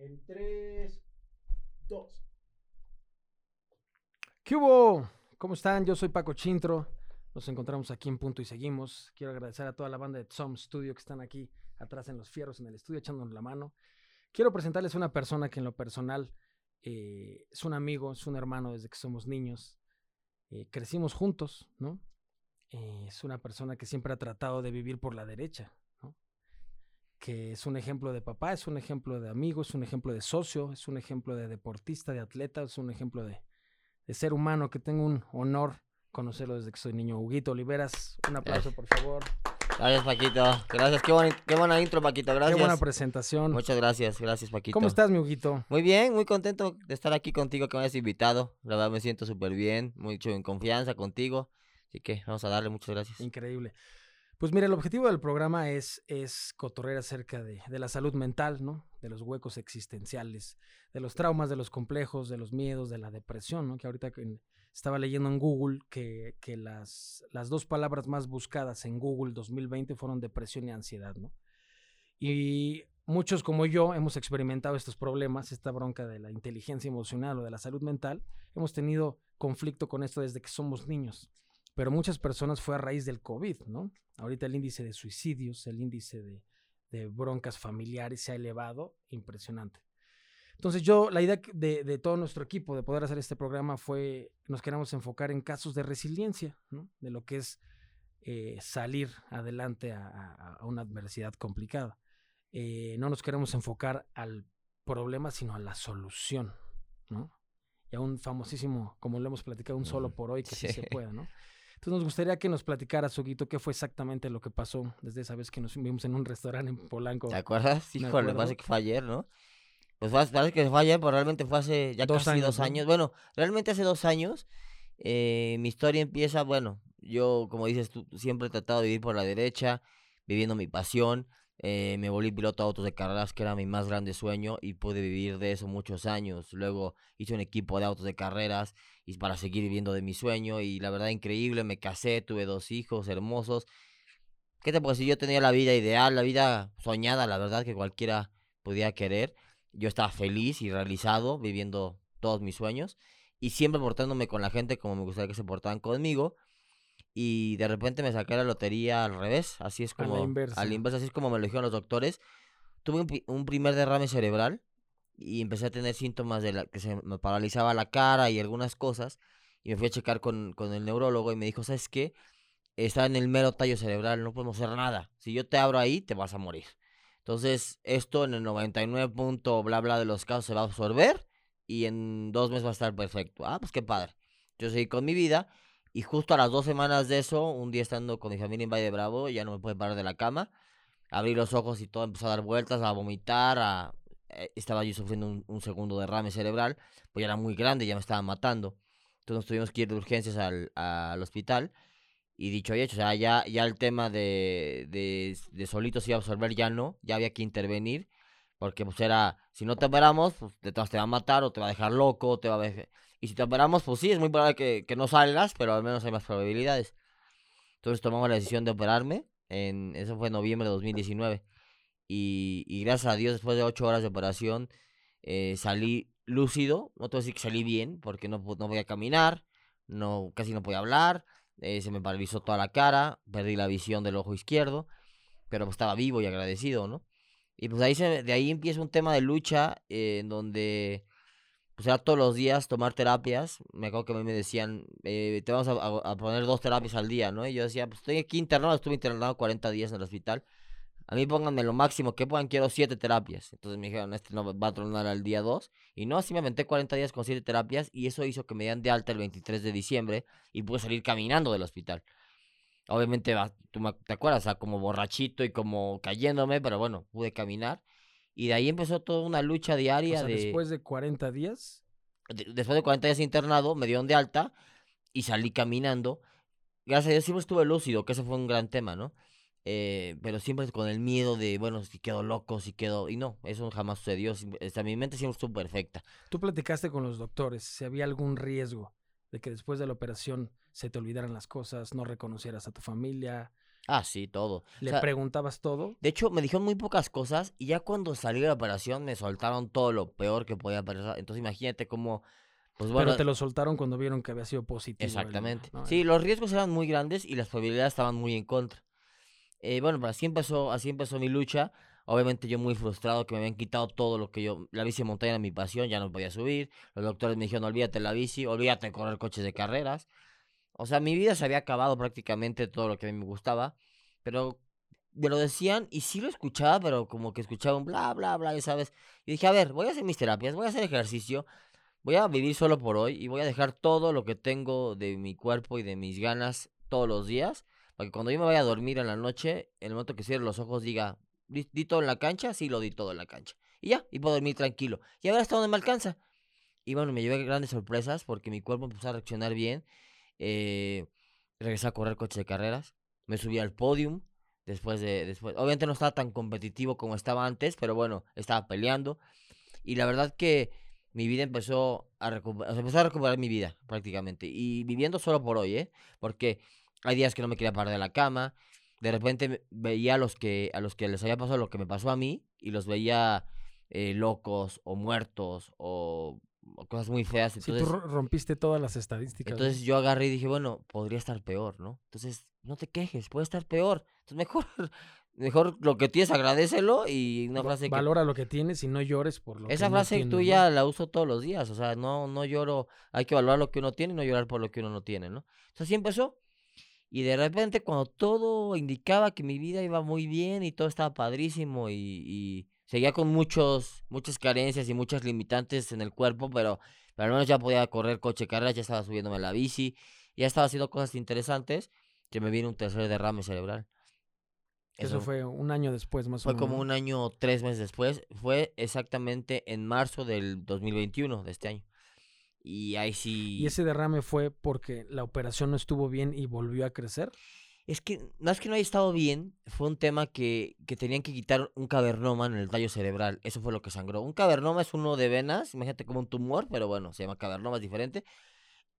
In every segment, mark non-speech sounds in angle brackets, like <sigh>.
En 3, 2. ¿Qué hubo? ¿Cómo están? Yo soy Paco Chintro. Nos encontramos aquí en Punto y Seguimos. Quiero agradecer a toda la banda de Tom Studio que están aquí atrás en los fierros en el estudio echándonos la mano. Quiero presentarles a una persona que en lo personal eh, es un amigo, es un hermano desde que somos niños. Eh, crecimos juntos, ¿no? Eh, es una persona que siempre ha tratado de vivir por la derecha. Que es un ejemplo de papá, es un ejemplo de amigo, es un ejemplo de socio, es un ejemplo de deportista, de atleta, es un ejemplo de, de ser humano que tengo un honor conocerlo desde que soy niño. Huguito Oliveras, un aplauso por favor. Gracias, Paquito. Gracias. Qué buena intro, Paquito. Gracias. Qué buena presentación. Muchas gracias. Gracias, Paquito. ¿Cómo estás, mi Huguito? Muy bien, muy contento de estar aquí contigo, que me hayas invitado. La verdad me siento súper bien, mucho en confianza contigo. Así que vamos a darle muchas gracias. Increíble. Pues mira, el objetivo del programa es, es cotorrear acerca de, de la salud mental, ¿no? De los huecos existenciales, de los traumas, de los complejos, de los miedos, de la depresión, ¿no? Que ahorita estaba leyendo en Google que, que las, las dos palabras más buscadas en Google 2020 fueron depresión y ansiedad, ¿no? Y muchos como yo hemos experimentado estos problemas, esta bronca de la inteligencia emocional o de la salud mental. Hemos tenido conflicto con esto desde que somos niños pero muchas personas fue a raíz del COVID, ¿no? Ahorita el índice de suicidios, el índice de, de broncas familiares se ha elevado impresionante. Entonces yo, la idea de, de todo nuestro equipo de poder hacer este programa fue, nos queremos enfocar en casos de resiliencia, ¿no? De lo que es eh, salir adelante a, a- una adversidad complicada. Eh, no nos queremos enfocar al problema, sino a la solución, ¿no? Y a un famosísimo, como lo hemos platicado, un solo por hoy, que sí, se Sí. pueda, ¿no? Entonces nos gustaría que nos platicara, Suguito, qué fue exactamente lo que pasó desde esa vez que nos vimos en un restaurante en Polanco. ¿Te acuerdas? Híjole, parece que fue ayer, ¿no? Pues parece que fue ayer, pero realmente fue hace ya Dos casi años, dos ¿no? años. Bueno, realmente hace dos años. eh, mi historia empieza, bueno, yo, como dices tú, siempre he tratado de vivir por la derecha, viviendo mi pasión. Eh, me volví piloto de autos de carreras, que era mi más grande sueño, y pude vivir de eso muchos años. Luego hice un equipo de autos de carreras y para seguir viviendo de mi sueño, y la verdad increíble, me casé, tuve dos hijos hermosos. ¿Qué te puedo decir? Yo tenía la vida ideal, la vida soñada, la verdad, que cualquiera podía querer. Yo estaba feliz y realizado, viviendo todos mis sueños, y siempre portándome con la gente como me gustaría que se portaran conmigo. Y de repente me saqué la lotería al revés, así es A la como... inversa. Al inversa, así es como me lo dijeron los doctores. Tuve un, un primer derrame cerebral y empecé a tener síntomas de la, que se me paralizaba la cara y algunas cosas. Y me fui a checar con, con el neurólogo y me dijo, ¿sabes qué? Está en el mero tallo cerebral, no podemos hacer nada. Si yo te abro ahí, te vas a morir. Entonces, esto en el 99 punto bla bla de los casos se va a absorber y en dos meses va a estar perfecto. Ah, pues qué padre. Yo seguí con mi vida y justo a las dos semanas de eso, un día estando con mi familia en Valle de Bravo, ya no me pude parar de la cama. Abrí los ojos y todo empezó a dar vueltas, a vomitar, a... eh, Estaba yo sufriendo un, un segundo derrame cerebral, pues ya era muy grande, ya me estaba matando. Entonces nos tuvimos que ir de urgencias al, al hospital. Y dicho y hecho, o sea, ya, ya el tema de, de, de solito se iba a absorber, ya no, ya había que intervenir, porque pues era, si no te operamos, pues detrás te va a matar o te va a dejar loco, te va a dejar... Y si te operamos, pues sí, es muy probable que, que no salgas, pero al menos hay más probabilidades. Entonces tomamos la decisión de operarme, en, eso fue en noviembre de 2019. Y, y gracias a Dios, después de ocho horas de operación, eh, salí lúcido, no te voy a decir que salí bien, porque no, no podía caminar, no, casi no podía hablar, eh, se me paralizó toda la cara, perdí la visión del ojo izquierdo, pero pues estaba vivo y agradecido, ¿no? Y pues ahí se, de ahí empieza un tema de lucha eh, en donde pues era todos los días tomar terapias. Me acuerdo que a mí me decían, eh, te vamos a, a- poner dos terapias al día, ¿no? Y yo decía, pues estoy aquí internado, estuve internado 40 días en el hospital. A mí pónganme lo máximo que puedan, quiero siete terapias. Entonces me dijeron, este no va a tronar al día 2. Y no, así me aventé 40 días con siete terapias y eso hizo que me dieran de alta el 23 de diciembre y pude salir caminando del hospital. Obviamente, tú te acuerdas, o sea, como borrachito y como cayéndome, pero bueno, pude caminar. Y de ahí empezó toda una lucha O diaria sea, de... después de 40 días, de- después de 40 días internado, me dieron de alta y salí caminando. Gracias a Dios siempre estuve lúcido, que ese fue un gran tema, ¿no? Eh, pero siempre con el miedo de, bueno, si quedo loco, si quedo... Y no, eso jamás sucedió. este, mi mente siempre estuvo perfecta. tú platicaste con los doctores si había algún riesgo de que después de la operación se te olvidaran las cosas, no reconocieras a tu familia, Ah, sí, todo. O ¿Le sea, preguntabas todo? de hecho, me dijeron muy pocas cosas y ya cuando salí de la operación me soltaron todo lo peor que podía pasar. Entonces imagínate cómo, pues bueno, Pero te lo soltaron cuando vieron que había sido positivo. el- exactamente. ¿no? Sí, los riesgos eran muy grandes y las probabilidades estaban muy en contra. Eh, bueno, pues así empezó, así empezó mi lucha. Obviamente yo muy frustrado que me habían quitado todo lo que yo, la bici de montaña era mi pasión, ya no podía subir. Los doctores me dijeron, olvídate la bici, olvídate de correr coches de carreras. O sea, mi vida se había acabado prácticamente todo lo que a mí me gustaba, pero me lo decían y sí lo escuchaba, pero como que escuchaba un bla, bla, bla, ya sabes. Y dije, a ver, voy a hacer mis terapias, voy a hacer ejercicio, voy a vivir solo por hoy y voy a dejar todo lo que tengo de mi cuerpo y de mis ganas todos los días, para que cuando yo me vaya a dormir en la noche, en el momento que cierre los ojos diga, ¿di, todo en la cancha? Sí, lo di todo en la cancha. Y ya, y puedo dormir tranquilo. Y a ver hasta dónde me alcanza. Y bueno, me llevé grandes sorpresas porque mi cuerpo empezó a reaccionar bien. Eh, regresé a correr coches de carreras. Me subí al podium. Después de. Después. Obviamente no estaba tan competitivo como estaba antes, pero bueno, estaba peleando. Y la verdad que mi vida empezó a recuperar. empezó a recuperar mi vida, prácticamente. Y viviendo solo por hoy, ¿eh? Porque hay días que no me quería parar de la cama. De repente veía a los que, a los que les había pasado lo que me pasó a mí. Y los veía eh, locos o muertos o, o cosas muy feas. Sí, Entonces, tú ro- rompiste todas las estadísticas. ¿no? entonces yo agarré y dije, bueno, podría estar peor, ¿no? Entonces, no te quejes, puede estar peor. Entonces, mejor, <laughs> mejor lo que tienes, agradecelo y una frase que... Valora lo que tienes y no llores por lo que Esa no frase tienes, ¿no? tuya la uso todos los días, o sea, no, no lloro, hay que valorar lo que uno tiene y no llorar por lo que uno no tiene, ¿no? Entonces así empezó. Y de repente cuando todo indicaba que mi vida iba muy bien y todo estaba padrísimo y, y seguía con muchos, muchas carencias y muchas limitantes en el cuerpo, pero, pero al menos ya podía correr coche carreras, ya estaba subiéndome a la bici, ya estaba haciendo cosas interesantes, que me viene un tercer derrame cerebral. Eso, fue un año después, más o Fue menos. como ¿no? un año, tres meses después. Fue exactamente en marzo del 2021 de este año. Y ahí sí. ¿Y ese derrame fue porque la operación no estuvo bien y volvió a crecer? Es que no es que no haya estado bien, fue un tema que, que tenían que quitar un cavernoma en el tallo cerebral. Eso fue lo que sangró. Un cavernoma es uno de venas, imagínate como un tumor, pero bueno, se llama cavernoma, es diferente.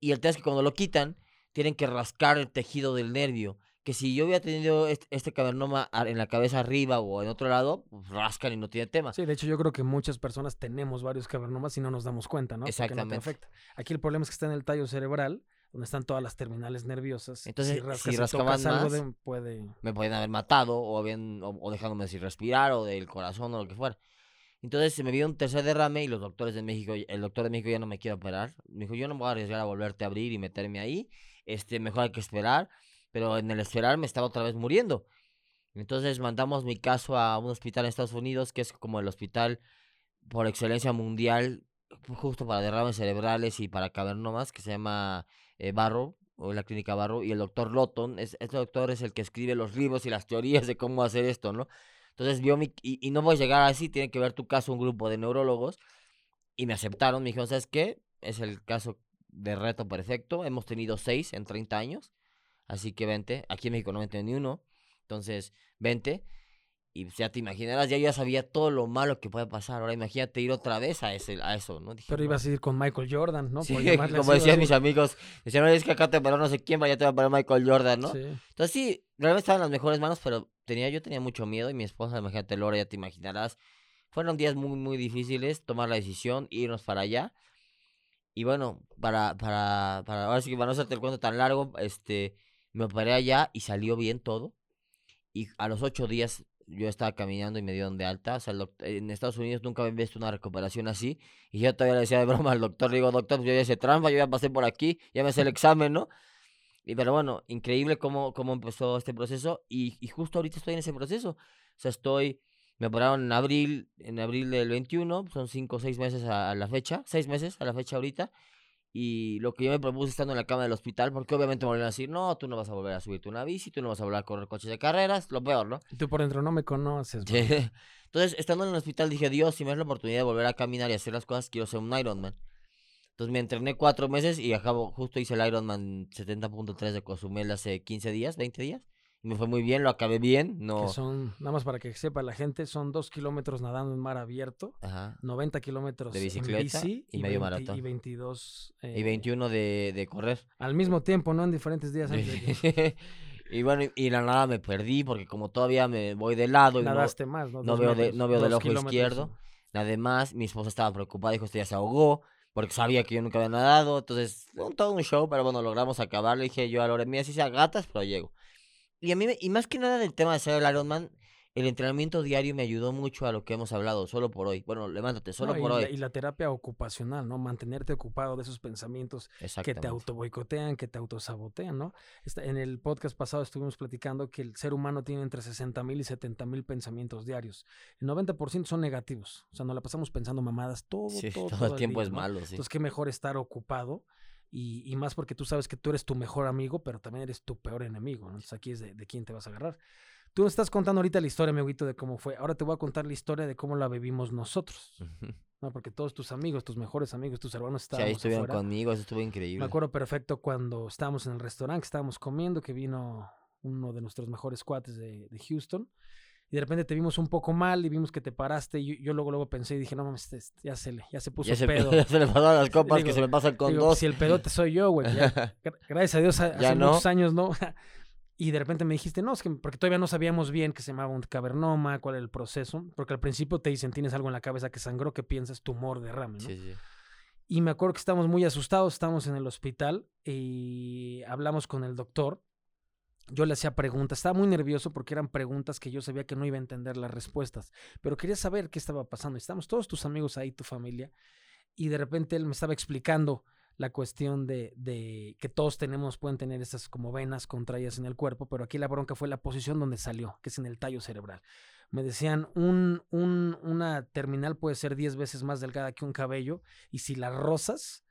Y el tema es que cuando lo quitan, tienen que rascar el tejido del nervio. Que si yo hubiera tenido este, cavernoma en la cabeza arriba o en otro lado, pues rascan y no tiene tema. Sí, de hecho yo creo que muchas personas tenemos varios cavernomas y no nos damos cuenta, ¿no? Porque no te Exactamente. afecta. Aquí el problema es que está en el tallo cerebral, donde están todas las terminales nerviosas. Entonces, si rascas rascaban algo más, de- puede... me podían haber matado o, habían, o, o dejándome sin respirar o del corazón o lo que fuera. Entonces se me vio un tercer derrame y los doctores de México, el doctor de México ya no me quiere operar. Me dijo, yo no me voy a arriesgar a volverte a abrir y meterme ahí. Este, mejor hay que esperar. Pero en el esperar me estaba otra vez muriendo. Entonces mandamos mi caso a un hospital en Estados Unidos, que es como el hospital por excelencia mundial, justo para derrames cerebrales y para cavernomas, que se llama eh, Barrow, o la clínica Barrow, y el doctor Lotton, es, este doctor es el que escribe los libros y las teorías de cómo hacer esto, ¿no? Entonces vio mi, y, no voy a llegar así, tiene que ver tu caso un grupo de neurólogos, y me aceptaron, me dijeron, ¿sabes qué? Es el caso de reto perfecto, hemos tenido seis en 30 años, así que vente, aquí en México no me tenido ni uno, entonces vente, y ya te imaginarás, ya yo ya sabía todo lo malo que puede pasar, ahora imagínate ir otra vez a, ese, a eso, ¿no? Dije, Pero "No". ibas a ir con Michael Jordan, ¿no? Sí, <laughs> como decían mis amigos, decían, "Oye, es que acá te paró no sé quién, vaya te va a parar Michael Jordan, ¿no? Sí. Entonces sí, realmente estaba en las mejores manos, pero tenía, yo tenía mucho miedo y mi esposa, imagínate, Laura, ya te imaginarás. Fueron días muy, muy difíciles tomar la decisión, irnos para allá. Y bueno, para, para, para, ahora sí que para no hacerte el cuento tan largo, este, me operé allá y salió bien todo. Y a los ocho días yo estaba caminando y me dieron de alta. O sea, en Estados Unidos nunca había visto una recuperación así. Y yo todavía le decía de broma al doctor, digo, doctor, pues yo ya hice trampa, yo ya pasé por aquí, ya me hice el examen, ¿no? Y pero bueno, increíble cómo, cómo empezó este proceso y, justo ahorita estoy en ese proceso. O sea, estoy, me operaron en abril, en abril del 21, son cinco o seis meses a, a la fecha, seis meses a la fecha ahorita. Y lo que yo me propuse estando en la cama del hospital, porque obviamente me volvieron a decir, no, tú no vas a volver a subirte una bici, tú no vas a volver a correr coches de carreras, lo peor, ¿no? Y tú por dentro no me conoces. Sí. <laughs> Entonces, estando en el hospital, dije, Dios, si me das la oportunidad de volver a caminar y hacer las cosas, quiero ser un Ironman. Entonces me entrené cuatro meses y acabo, justo hice el Ironman 70.3 de Cozumel hace 15 días, 20 días. Y me fue muy bien, lo acabé bien, no... Que son, nada más para que sepa la gente, son dos kilómetros nadando en mar abierto, Ajá. 90 kilómetros De en bicicleta bici y medio 20 maratón. Y 22... Y eh, 21 de, de correr. Al mismo tiempo, ¿no? En diferentes días. antes de <laughs> Y bueno, y, y la nada me perdí porque como todavía me voy de lado y no, Nadaste más, ¿no? no veo de- no veo del ojo kilómetros, izquierdo. además mi esposa estaba preocupada, dijo, esto ya se ahogó porque sabía que yo nunca había nadado. Entonces, un- todo un show, pero bueno, logramos acabar. Le dije yo a Lore, mira, si sea gatas, pero llego. Y a mí, y más que nada del tema de ser el Ironman, el entrenamiento diario me ayudó mucho a lo que hemos hablado, solo por hoy. Bueno, levántate, solo No, por y, hoy. La, y la terapia ocupacional, ¿no? Mantenerte ocupado de esos pensamientos que te autoboicotean, que te autosabotean, ¿no? En el podcast pasado estuvimos platicando que el ser humano tiene entre 60 mil y 70 mil pensamientos diarios. El 90% son negativos. O sea, nos la pasamos pensando mamadas todo, Sí, <laughs> todo, todo, el tiempo día, es ¿no? malo, sí. Entonces, qué mejor estar ocupado y, y más porque tú sabes que tú eres tu mejor amigo, pero también eres tu peor enemigo. ¿no? Entonces, aquí es de, de quién te vas a agarrar. Tú nos estás contando ahorita la historia, mi amiguito, de cómo fue. Ahora te voy a contar la historia de cómo la vivimos nosotros. ¿no? Porque todos tus amigos, tus mejores amigos, tus hermanos Sí, estaban estuvieron afuera. conmigo, eso estuvo increíble. Me acuerdo perfecto cuando estábamos en el restaurante, que estábamos comiendo, que vino uno de nuestros mejores cuates de, de Houston. Y de repente te vimos un poco mal y vimos que te paraste. Y yo, yo luego, luego pensé y dije, no mames, este- ya se le, ya se puso ya, se, pedo. <laughs> ya se le pasaron las <laughs> copas que se me pasan con Digo, dos. Si el pedote soy yo, güey. <laughs> gracias a Dios, ha- hace no. muchos años, ¿no? y de repente me dijiste, no, es que porque todavía no sabíamos bien que se llamaba un cavernoma, cuál era el proceso. Porque al principio te dicen, tienes algo en la cabeza que sangró, que piensas tumor, derrame, ¿no? Sí, sí. Y me acuerdo que estábamos muy asustados, estábamos en el hospital y hablamos con el doctor. Yo le hacía preguntas, estaba muy nervioso porque eran preguntas que yo sabía que no iba a entender las respuestas, pero quería saber qué estaba pasando. Estamos todos tus amigos ahí, tu familia, y de repente él me estaba explicando la cuestión de, que todos tenemos, pueden tener estas como venas contraídas en el cuerpo, pero aquí la bronca fue la posición donde salió, que es en el tallo cerebral. Me decían, un- una terminal puede ser 10 veces más delgada que un cabello, y si la rozas,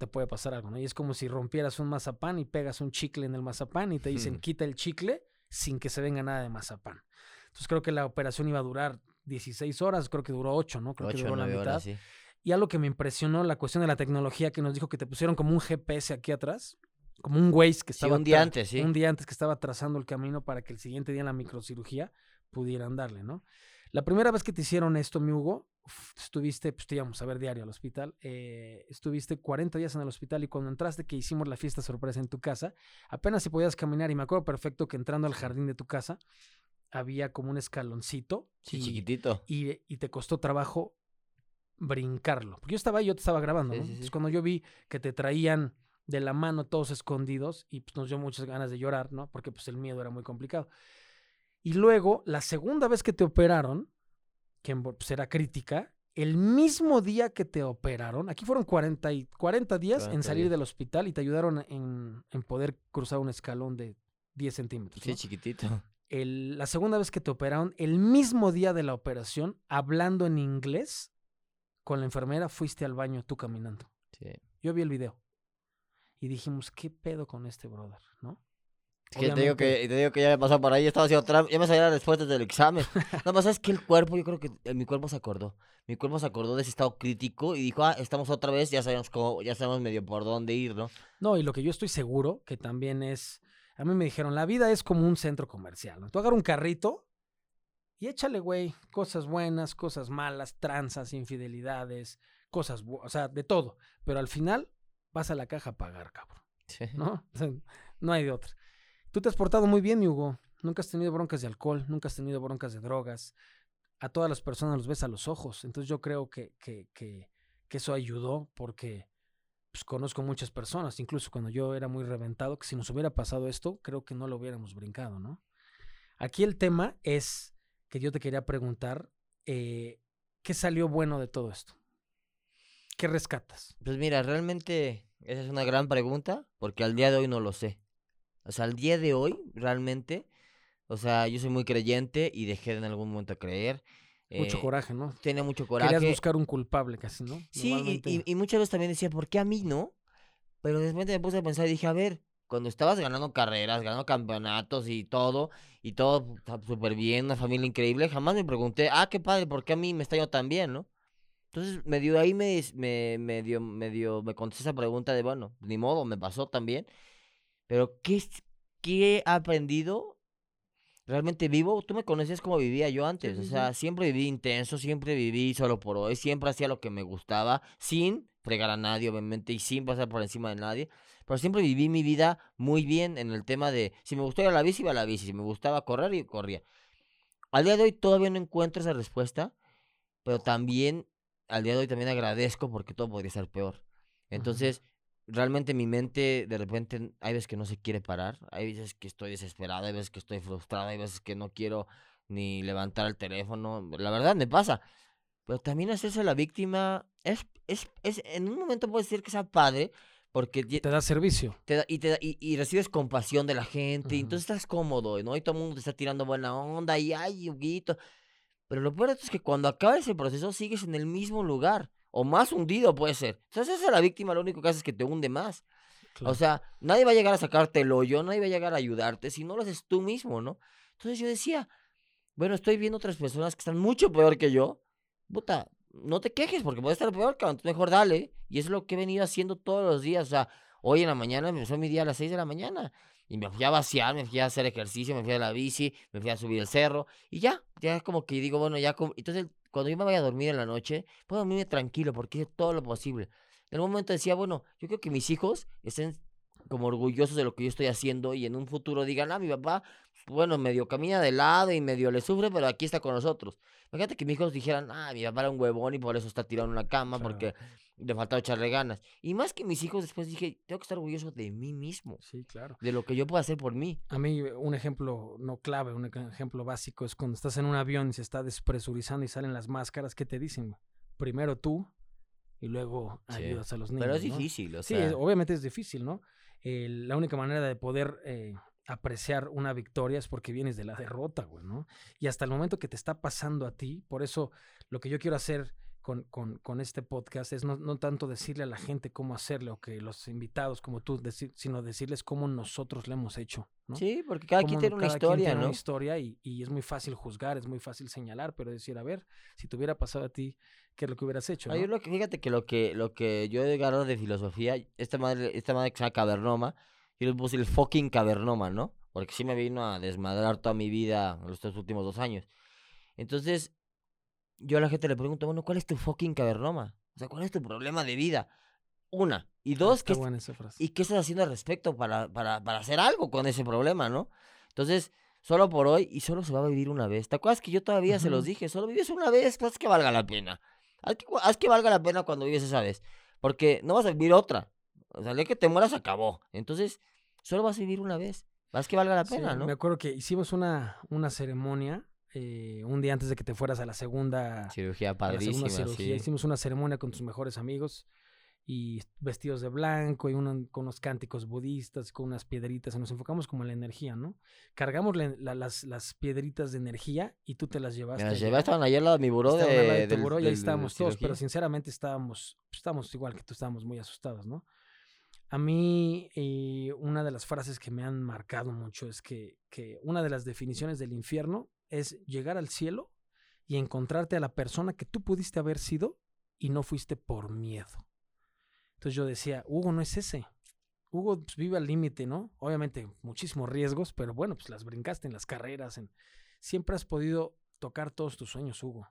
te puede pasar algo, ¿no? Y es como si rompieras un mazapán y pegas un chicle en el mazapán y te dicen, Hmm. quita el chicle sin que se venga nada de mazapán. Entonces creo que la operación iba a durar 16 horas, creo que duró 8, ¿no? Creo que duró la mitad. horas, sí. Y algo que me impresionó, la cuestión de la tecnología que nos dijo que te pusieron como un GPS aquí atrás, como un Waze que Sí, estaba un día antes, sí. un día antes que estaba trazando el camino para que el siguiente día en la microcirugía pudieran darle, ¿no? La primera vez que te hicieron esto, mi Hugo, estuviste, pues te íbamos a ver diario al hospital, eh, estuviste 40 días en el hospital y cuando entraste que hicimos la fiesta sorpresa en tu casa, apenas si podías caminar y me acuerdo perfecto que entrando al jardín de tu casa había como un escaloncito Sí, y- chiquitito. y, y te costó trabajo brincarlo. Porque yo estaba ahí, yo te estaba grabando, Sí, ¿no? sí, sí. Entonces cuando yo vi que te traían de la mano todos escondidos y pues nos dio muchas ganas de llorar, ¿no? Porque pues el miedo era muy complicado. Y luego, la segunda vez que te operaron, que en- pues, era crítica, el mismo día que te operaron, aquí fueron 40, y, 40 días en 40 salir días. del hospital y te ayudaron en, en poder cruzar un escalón de 10 centímetros. Sí, ¿no? chiquitito. el- la segunda vez que te operaron, el mismo día de la operación, hablando en inglés con la enfermera, fuiste al baño tú caminando. Sí. Yo vi el video. Y dijimos, ¿qué pedo con este brother? ¿No? Que te digo que, te digo que ya me pasó por ahí, estaba haciendo trampa, ya me salían las respuestas del examen. <laughs> No, más es que el cuerpo, yo creo que eh, mi cuerpo se acordó. Mi cuerpo se acordó de ese estado crítico y dijo, ah, estamos otra vez, ya sabemos cómo, ya sabemos medio por dónde ir, ¿no? No, y lo que yo estoy seguro que también es. A mí me dijeron, la vida es como un centro comercial. ¿no? Tú agarra un carrito y échale, güey, cosas buenas, cosas malas, tranzas, infidelidades, cosas, o sea, de todo. Pero al final vas a la caja a pagar, cabrón. Sí. ¿no? <laughs> O sea, no hay de otra. Tú te has portado muy bien, Hugo. Nunca has tenido broncas de alcohol, nunca has tenido broncas de drogas. A todas las personas los ves a los ojos. Entonces yo creo que, que, que, que eso ayudó porque pues, conozco muchas personas, incluso cuando yo era muy reventado, que si nos hubiera pasado esto, creo que no lo hubiéramos brincado, ¿no? Aquí el tema es que yo te quería preguntar, eh, ¿qué salió bueno de todo esto? ¿Qué rescatas? Pues mira, realmente esa es una gran pregunta porque al día de hoy no lo sé. O sea, al día de hoy, realmente, o sea, yo soy muy creyente y dejé de en algún momento de creer. Mucho eh, coraje, ¿no? Tenía mucho coraje. Querías buscar un culpable casi, ¿no? Sí, y, Normalmente- y- y muchas veces también decía, ¿por qué a mí no? Pero de repente me puse a pensar y dije, a ver, cuando estabas ganando carreras, ganando campeonatos y todo, y todo súper bien, una familia increíble, jamás me pregunté, ah, qué padre, ¿por qué a mí me está yendo tan bien, no? Entonces, medio ahí me, dis- me, me dio, me dio- me contesté esa pregunta de, bueno, ni modo, me pasó también. Pero, ¿qué, qué he aprendido? realmente vivo. Tú me conocías como vivía yo antes. o sea, siempre viví intenso, siempre viví solo por hoy, siempre hacía lo que me gustaba, sin fregar a nadie, obviamente, y sin pasar por encima de nadie. Pero siempre viví mi vida muy bien en el tema de si me gustaba ir a la bici, iba a la bici. Si me gustaba correr, y corría. Al día de hoy todavía no encuentro esa respuesta, pero también al día de hoy también agradezco porque todo podría ser peor. Entonces, realmente mi mente de repente hay veces que no se quiere parar, hay veces que estoy desesperado, hay veces que estoy frustrado, hay veces que no quiero ni levantar el teléfono, la verdad me pasa. Pero también hacerse la víctima es, es, es en un momento puede ser que sea padre porque Te da servicio. te da- y, te da- y, y recibes compasión de la gente, y entonces estás cómodo, ¿no? Y todo el mundo te está tirando buena onda, y ay, Huguito. Pero lo peor es que cuando acaba ese proceso sigues en el mismo lugar, o más hundido puede ser. Entonces, esa la víctima lo único que hace es que te hunde más. Claro. O sea, nadie va a llegar a sacarte el hoyo, nadie va a llegar a ayudarte si no lo haces tú mismo, ¿no? Entonces yo decía, bueno, estoy viendo otras personas que están mucho peor que yo. Puta, no te quejes porque puede estar peor, cabrón. Mejor dale. Y es lo que he venido haciendo todos los días. O sea, hoy en la mañana empezó mi día a las 6 de la mañana. Y me fui a vaciar, me fui a hacer ejercicio, me fui a la bici, me fui a subir el cerro. Y ya, ya es como que digo, bueno, ya. como- Entonces, cuando yo me vaya a dormir en la noche, puedo dormirme tranquilo porque hice todo lo posible. En algún momento decía, bueno, yo creo que mis hijos estén como orgullosos de lo que yo estoy haciendo y en un futuro digan, ah, mi papá, bueno, medio camina de lado y medio le sufre, pero aquí está con nosotros. Imagínate que mis hijos dijeran, ah, mi papá era un huevón y por eso está tirado en una cama Claro. porque le faltaba echarle ganas. Y más que mis hijos, después dije, tengo que estar orgulloso de mí mismo, Sí, claro. de lo que yo puedo hacer por mí. A mí un ejemplo no clave, un ej- ejemplo básico es cuando estás en un avión y se está despresurizando y salen las máscaras, ¿qué te dicen? Primero tú y luego Sí. ayudas a los niños. Pero es ¿no? difícil, o Sí, sea, es- obviamente es difícil, ¿no? Eh, la única manera de poder eh, apreciar una victoria es porque vienes de la derrota, güey, ¿no? Y hasta el momento que te está pasando a ti, por eso lo que yo quiero hacer con, con- con este podcast es no, no tanto decirle a la gente cómo hacerle o que los invitados como tú, decir, sino decirles cómo nosotros le hemos hecho, ¿no? sí, porque cada quien tiene una cada quien historia, tiene ¿no? Una historia y, y es muy fácil juzgar, es muy fácil señalar, pero decir, a ver, si te hubiera pasado a ti, ¿qué es lo que hubieras hecho? Yo no? lo que, fíjate que lo que lo que yo he agarrado de filosofía, esta madre, esta madre que se llama cavernoma, yo le puse el fucking cavernoma, ¿no? Porque sí me vino a desmadrar toda mi vida en los tres últimos dos años. Entonces, yo a la gente le pregunto, bueno, ¿cuál es tu fucking cavernoma? O sea, ¿cuál es tu problema de vida? Una. Y Ah, dos, ¿qué. ¿y qué estás haciendo al respecto para, para, para hacer algo con ese problema, no? Entonces, solo por hoy y solo se va a vivir una vez. ¿Te acuerdas que yo todavía se los dije? Solo vives una vez, haz que valga la pena. Haz que, haz que valga la pena cuando vives esa vez. Porque no vas a vivir otra. O sea, el día que te mueras acabó. Entonces, solo vas a vivir una vez. Haz que valga la Sí, pena, ¿no? Me acuerdo que hicimos una, una ceremonia eh, un día antes de que te fueras a la segunda, Cirugía la padrísima, segunda cirugía. sí. Hicimos una ceremonia con tus mejores amigos y vestidos de blanco y uno, con unos cánticos budistas, con unas piedritas. y nos enfocamos como en la energía, ¿no? Cargamos la- la- las, las piedritas de energía y tú te las llevaste. Me las llevé, estaban ayer al lado de mi buró de, de tu del- buró y ahí estábamos todos, pero sinceramente estábamos, pues, estábamos igual que tú, estábamos muy asustados, ¿no? A mí, eh, una de las frases que me han marcado mucho es que, que una de las definiciones del infierno es llegar al cielo y encontrarte a la persona que tú pudiste haber sido y no fuiste por miedo. Entonces yo decía, Hugo no es ese. Hugo pues, vive al límite, ¿no? Obviamente muchísimos riesgos, pero bueno, pues las brincaste en las carreras. En... Siempre has podido tocar todos tus sueños, Hugo.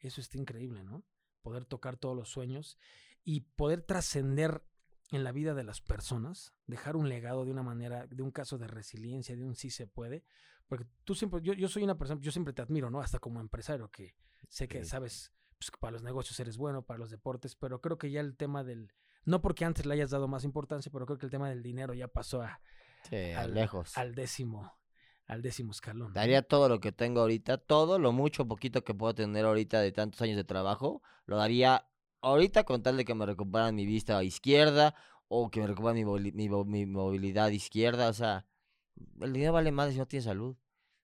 Eso está increíble, ¿no? Poder tocar todos los sueños y poder trascender en la vida de las personas, dejar un legado de una manera, de un caso de resiliencia, de un sí se puede. Porque tú siempre, yo, yo soy una persona, yo siempre te admiro, ¿no? Hasta como empresario, que sé que Sí. sabes, pues, que para los negocios eres bueno, para los deportes, pero creo que ya el tema del, no porque antes le hayas dado más importancia, pero creo que el tema del dinero ya pasó a, Sí, a al- lejos. al décimo, al décimo escalón. Daría todo lo que tengo ahorita, todo lo mucho o poquito que puedo tener ahorita de tantos años de trabajo, lo daría ahorita con tal de que me recuperaran mi vista izquierda o que me recuperaran mi, mi, movilidad izquierda. O sea, el dinero vale más si no tienes salud.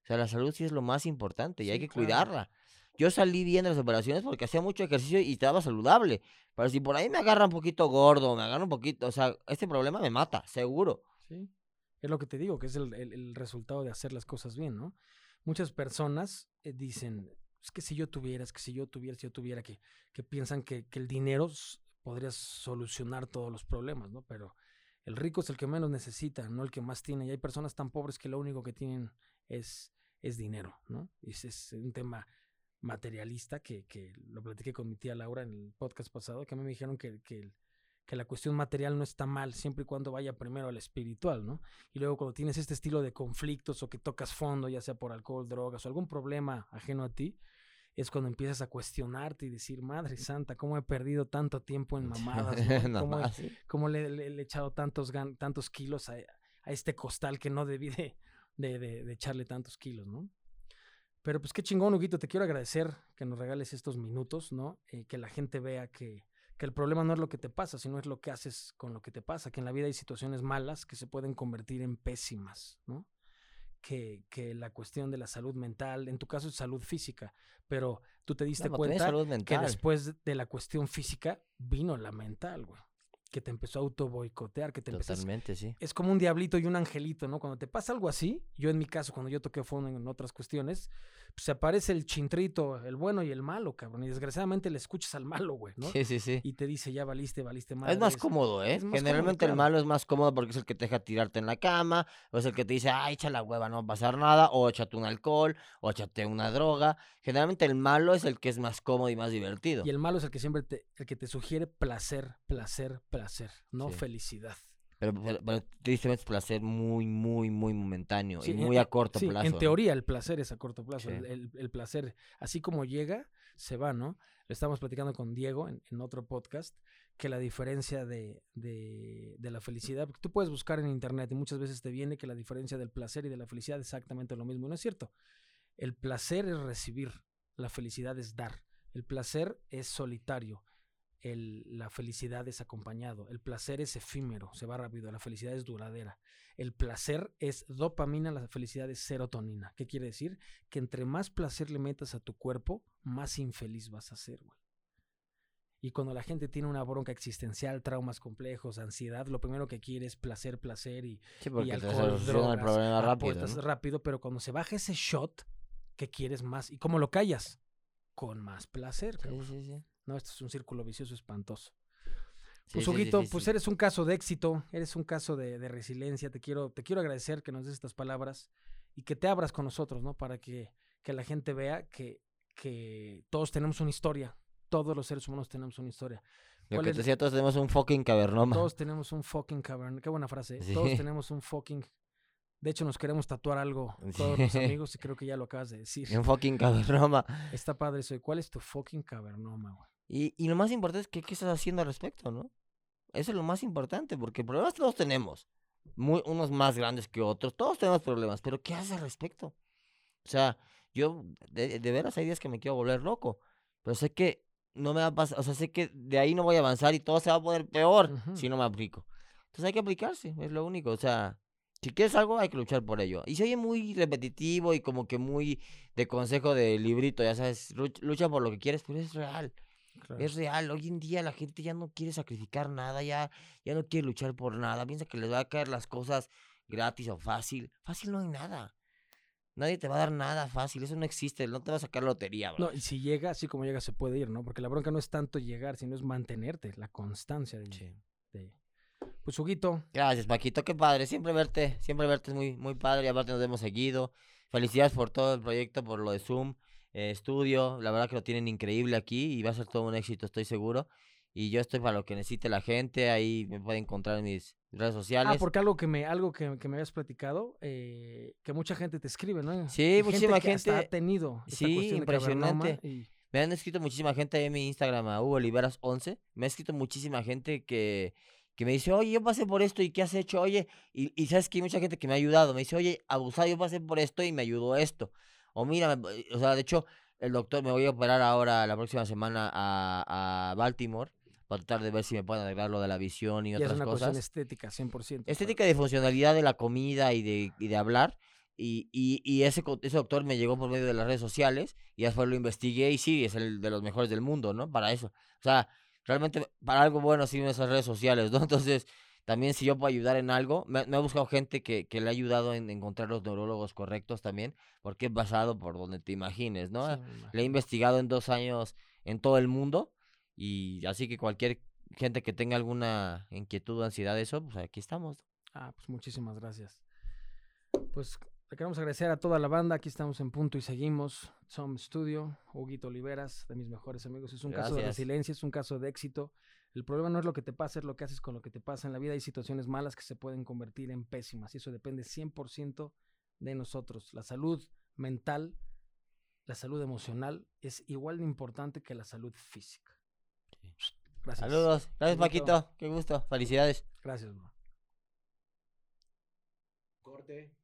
O sea, la salud sí es lo más importante y hay que claro. cuidarla. Yo salí bien de las operaciones porque hacía mucho ejercicio y estaba saludable. Pero si por ahí me agarra un poquito gordo, me agarra un poquito, o sea, este problema me mata, seguro. Sí. Es lo que te digo, que es el, el- el resultado de hacer las cosas bien, ¿no? Muchas personas eh, dicen, es que si yo tuviera, es que si yo tuviera, si yo tuviera, que, que piensan que, que el dinero podría solucionar todos los problemas, ¿no? Pero el rico es el que menos necesita, no el que más tiene. Y hay personas tan pobres que lo único que tienen es, es dinero, ¿no? Y ese es un tema materialista que, que lo platiqué con mi tía Laura en el podcast pasado, que a mí me dijeron que, que, el- que la cuestión material no está mal siempre y cuando vaya primero al espiritual, ¿no? Y luego cuando tienes este estilo de conflictos o que tocas fondo, ya sea por alcohol, drogas o algún problema ajeno a ti, es cuando empiezas a cuestionarte y decir, Madre Santa, ¿cómo he perdido tanto tiempo en mamadas? ¿no? <laughs> ¿Cómo le, le- le he echado tantos, gan- tantos kilos a, a este costal que no debí de, de- de- de echarle tantos kilos, ¿no? Pero pues qué chingón, Huguito, te quiero agradecer que nos regales estos minutos, ¿no? Eh, que la gente vea que, que el problema no es lo que te pasa, sino es lo que haces con lo que te pasa, que en la vida hay situaciones malas que se pueden convertir en pésimas, ¿no? Que, que la cuestión de la salud mental, en tu caso es salud física, pero tú te diste No, cuenta salud que después de la cuestión física vino la mental, güey. Que te empezó a auto boicotear, que te empezó Totalmente, sí. es como un diablito y un angelito, ¿no? Cuando te pasa algo así, yo en mi caso, cuando yo toqué fondo en otras cuestiones, pues se aparece el chintrito, el bueno y el malo, cabrón. Y desgraciadamente le escuchas al malo, güey, ¿no? Sí, sí, sí. Y te dice, ya valiste, valiste mal. Es más cómodo, ¿eh? es más cómodo, Generalmente claro. el malo es más cómodo porque es el que te deja tirarte en la cama, o es el que te dice, ah, echa la hueva, no va a pasar nada, o échate un alcohol, o échate una droga. Generalmente el malo es el que es más cómodo y más divertido. Y el malo es el que siempre te, el que te sugiere placer, placer, placer, no Sí. felicidad. Pero, pero, pero tristemente es placer muy, muy, muy momentáneo Sí, y en- muy a corto Sí, plazo. en ¿no? teoría el placer es a corto plazo. Sí. El, el- el placer, así como llega, se va, ¿no? Lo estábamos platicando con Diego en, en otro podcast, que la diferencia de, de- de la felicidad, porque tú puedes buscar en internet y muchas veces te viene que la diferencia del placer y de la felicidad es exactamente lo mismo. Y no es cierto. El placer es recibir, la felicidad es dar. El placer es solitario. El- la felicidad es acompañado. El placer es efímero, se va rápido. La felicidad es duradera. El placer es dopamina, la felicidad es serotonina. ¿Qué quiere decir? Que entre más placer le metas a tu cuerpo, más infeliz vas a ser, güey. Y cuando la gente tiene una bronca existencial, traumas complejos, ansiedad, lo primero que quiere es placer, placer y, Sí, y alcohol, soluciona el drogas, problema rápido. rápido, pero cuando se baja ese shot, ¿qué quieres más? ¿Y cómo lo callas? Con más placer, Sí, sí, sí. No, esto es un círculo vicioso espantoso. Sí, Pues sí, Huguito, pues eres un caso de éxito, eres un caso de, de resiliencia. Te quiero, te quiero agradecer que nos des estas palabras y que te abras con nosotros, ¿no? Para que, que la gente vea que, que todos tenemos una historia. Todos los seres humanos tenemos una historia. Lo ¿Cuál que te decía, todos tenemos un fucking cavernoma. Todos tenemos un fucking cavern. Qué buena frase. ¿eh? Todos tenemos un fucking. De hecho, nos queremos tatuar algo. Todos los <laughs> amigos, y creo que ya lo acabas de decir. Un fucking cavernoma. Está padre eso. ¿Y ¿Cuál es tu fucking cavernoma, güey? Y, y lo más importante es que qué estás haciendo al respecto, ¿no? Eso es lo más importante, porque problemas todos tenemos. Muy, unos más grandes que otros. Todos tenemos problemas, pero ¿qué haces al respecto? O sea, yo de, de veras hay días que me quiero volver loco, pero sé que no me va a pasar, o sea, sé que de ahí no voy a avanzar y todo se va a poner peor Ujú. si no me aplico. Entonces hay que aplicarse, es lo único. O sea, si quieres algo, hay que luchar por ello. Y se oye muy repetitivo y como que muy de consejo de librito, ya sabes, luch- lucha por lo que quieres, pero es real. Claro. Es real, hoy en día la gente ya no quiere sacrificar nada, ya, ya no quiere luchar por nada, piensa que les va a caer las cosas gratis o fácil. Fácil no hay nada. Nadie te va a dar nada fácil, eso no existe, no te va a sacar lotería, bro. No, y si llega, así como llega, se puede ir, ¿no? Porque la bronca no es tanto llegar, sino es mantenerte, la constancia de, Sí. de- Pues, Huguito, Gracias, Paquito, qué padre, siempre verte, siempre verte es muy, muy padre, y aparte nos hemos seguido. Felicidades por todo el proyecto, por lo de Zoom, eh, estudio, la verdad que lo tienen increíble aquí y va a ser todo un éxito, estoy seguro. Y yo estoy para lo que necesite la gente, ahí me pueden encontrar en mis redes sociales. Ah, porque algo que me, algo que, que me habías platicado, eh, que mucha gente te escribe, ¿no? Sí, Y muchísima que hasta gente- ha tenido esta Sí, cuestión de impresionante. y- Me han escrito muchísima gente ahí en mi Instagram, a Hugo Oliveras 11. Me ha escrito muchísima gente que, que me dice, oye, yo pasé por esto y ¿qué has hecho? Oye, y, y sabes que hay mucha gente que me ha ayudado. Me dice, oye, abusado, yo pasé por esto y me ayudó esto. O mira, me- o sea, de hecho, el doctor me voy a operar ahora la próxima semana a, a Baltimore para tratar de ver si me pueden arreglar lo de la visión y, y es otras una cuestión cosas. estética, 100%. Estética de funcionalidad de la comida y de, y de hablar. Y, y, y ese, ese doctor me llegó por medio de las redes sociales y después lo investigué y sí, es el de los mejores del mundo, ¿no? Para eso. O sea, realmente para algo bueno sirven esas redes sociales, ¿no? <laughs> Entonces, también si yo puedo ayudar en algo, me, me ha buscado gente que, que le ha ayudado en encontrar los neurólogos correctos también, porque es basado por donde te imagines, ¿no? Sí, me Le he investigado en dos años en todo el mundo y así que cualquier gente que tenga alguna inquietud o ansiedad de eso, pues aquí estamos. Ah, pues muchísimas gracias. Pues Le queremos agradecer a toda la banda. Aquí estamos en punto y seguimos. Som Studio, Huguito Oliveras, de mis mejores amigos. Es un caso de Gracias. resiliencia, es un caso de éxito. El problema no es lo que te pasa, es lo que haces con lo que te pasa. En la vida hay situaciones malas que se pueden convertir en pésimas y eso depende 100% de nosotros. La salud mental, la salud emocional es igual de importante que la salud física. Gracias. Saludos. Gracias. Paquito. Qué gusto. Felicidades. Gracias, bro. Corte.